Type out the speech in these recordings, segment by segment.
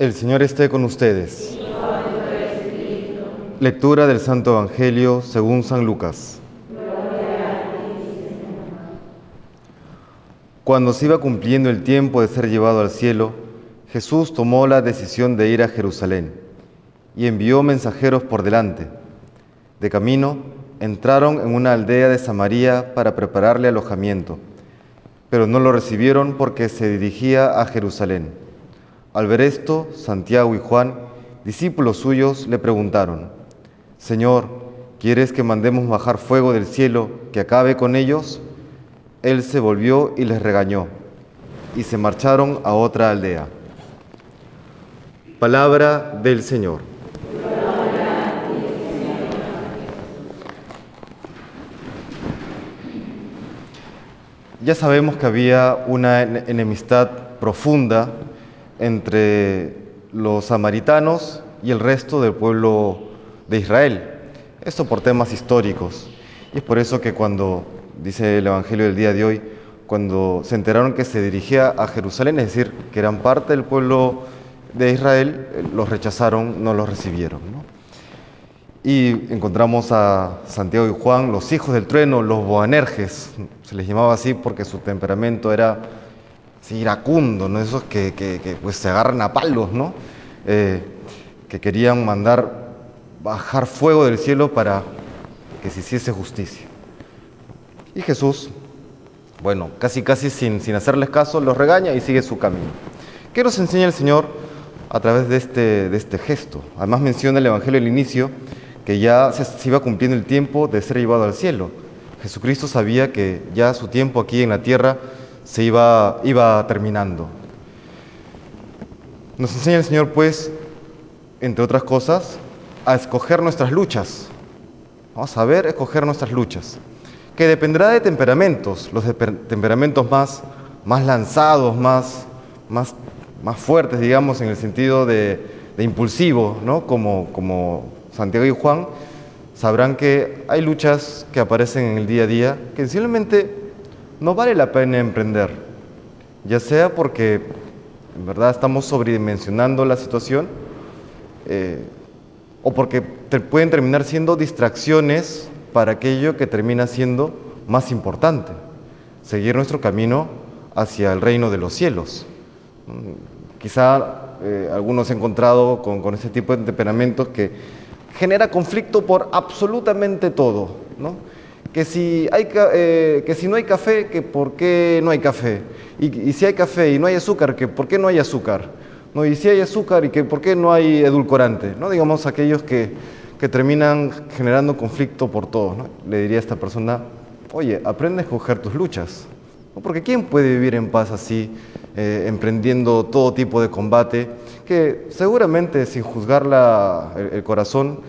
El Señor esté con ustedes. Lectura del Santo Evangelio según San Lucas. Cuando se iba cumpliendo el tiempo de ser llevado al cielo, Jesús tomó la decisión de ir a Jerusalén y envió mensajeros por delante. De camino, entraron en una aldea de Samaria para prepararle alojamiento, pero no lo recibieron porque se dirigía a Jerusalén. Al ver esto, Santiago y Juan, discípulos suyos, le preguntaron, Señor, ¿quieres que mandemos bajar fuego del cielo que acabe con ellos? Él se volvió y les regañó, y se marcharon a otra aldea. Palabra del Señor. Ya sabemos que había una enemistad profunda entre los samaritanos y el resto del pueblo de Israel. Esto por temas históricos. Y es por eso que cuando, dice el Evangelio del día de hoy, cuando se enteraron que se dirigía a Jerusalén, es decir, que eran parte del pueblo de Israel, los rechazaron, no los recibieron. Y encontramos a Santiago y Juan, los hijos del trueno, los boanerges, se les llamaba así porque su temperamento era iracundo, ¿no? esos que, pues, se agarran a palos, ¿no? Eh, que querían mandar bajar fuego del cielo para que se hiciese justicia. Y Jesús, bueno, casi casi sin, hacerles caso, los regaña y sigue su camino. ¿Qué nos enseña el Señor a través de este, este gesto? Además menciona el Evangelio al inicio que ya se, iba cumpliendo el tiempo de ser llevado al cielo. Jesucristo sabía que ya su tiempo aquí en la tierra se iba, iba terminando. Nos enseña el Señor, pues, entre otras cosas, a escoger nuestras luchas. Vamos a ver, escoger nuestras luchas. Que dependerá de temperamentos, los temperamentos más, más lanzados, más, más, más fuertes, digamos, en el sentido de, de impulsivo, ¿no? Como, como Santiago y Juan, sabrán que hay luchas que aparecen en el día a día que simplemente no vale la pena emprender, ya sea porque en verdad estamos sobredimensionando la situación eh, o porque pueden terminar siendo distracciones para aquello que termina siendo más importante, seguir nuestro camino hacia el reino de los cielos. Quizá eh, algunos han encontrado con, con ese tipo de temperamentos que genera conflicto por absolutamente todo, ¿no? Que si, hay, eh, no hay café, que por qué no hay café. Y, si hay café y no hay azúcar, que por qué no hay azúcar. ¿No? Y si hay azúcar, y que por qué no hay edulcorante. ¿no? Digamos aquellos que, que terminan generando conflicto por todo. ¿no? Le diría a esta persona, oye, aprende a escoger tus luchas. Porque ¿quién puede vivir en paz así, eh, emprendiendo todo tipo de combate? Que seguramente sin juzgar el, corazón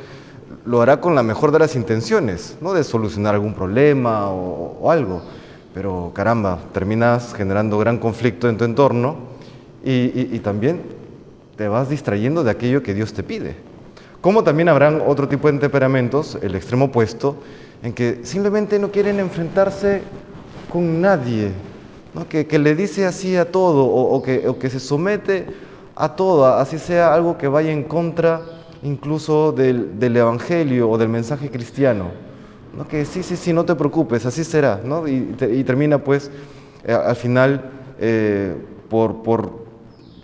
lo hará con la mejor de las intenciones, no de solucionar algún problema o, algo. Pero caramba, terminas generando gran conflicto en tu entorno y, también te vas distrayendo de aquello que Dios te pide. Como también habrán otro tipo de temperamentos, el extremo opuesto, en que simplemente no quieren enfrentarse con nadie, que, le dice así a todo o, que, que, se somete a todo, así sea algo que vaya en contra incluso del, Evangelio o del mensaje cristiano. ¿no? Que sí, sí, sí, no te preocupes, así será. ¿no? Y, termina pues eh, al final eh, por, por,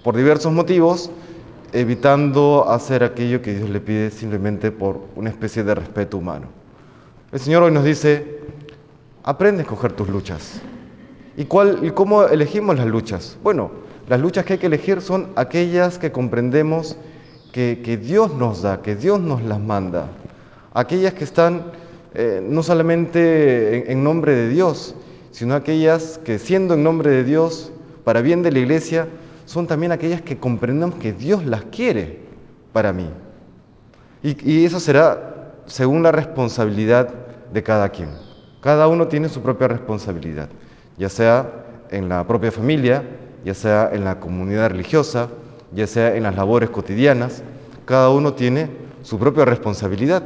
por diversos motivos evitando hacer aquello que Dios le pide simplemente por una especie de respeto humano. El Señor hoy nos dice, Aprende a escoger tus luchas. ¿Y, cuál, ¿Y cómo elegimos las luchas? Bueno, las luchas que hay que elegir son aquellas que comprendemos que, Dios nos da, que Dios nos las manda. Aquellas que están eh, no solamente en, nombre de Dios, sino aquellas que siendo en nombre de Dios, para bien de la iglesia, son también aquellas que comprendemos que Dios las quiere para mí. Y eso será según la responsabilidad de cada quien. Cada uno tiene su propia responsabilidad, ya sea en la propia familia, ya sea en la comunidad religiosa, ya sea en las labores cotidianas. Cada uno tiene su propia responsabilidad.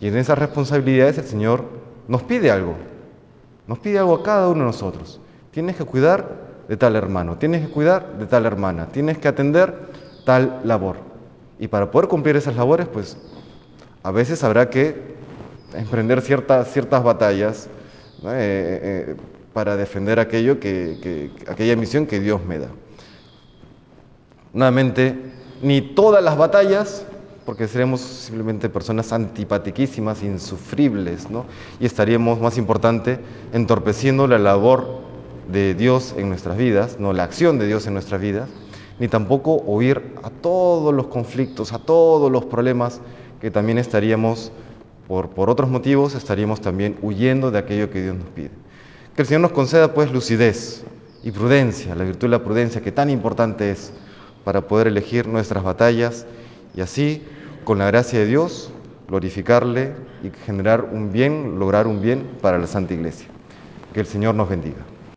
Y en esas responsabilidades el Señor nos pide algo. Nos pide algo a cada uno de nosotros. Tienes que cuidar de tal hermano, tienes que cuidar de tal hermana, tienes que atender tal labor. Y para poder cumplir esas labores, pues a veces habrá que emprender ciertas, ciertas batallas eh, eh, para defender aquello que, aquella misión que Dios me da. Nuevamente, ni todas las batallas, porque seremos simplemente personas antipatiquísimas, insufribles, ¿no? y estaríamos, más importante, entorpeciendo la labor de Dios en nuestras vidas, no la acción de Dios en nuestras vidas, ni tampoco oír a todos los conflictos, a todos los problemas que también estaríamos, por, por otros motivos, estaríamos también huyendo de aquello que Dios nos pide. Que el Señor nos conceda pues lucidez y prudencia, la virtud de la prudencia que tan importante es para poder elegir nuestras batallas y así, con la gracia de Dios, glorificarle y generar un bien, lograr un bien para la Santa Iglesia. Que el Señor nos bendiga.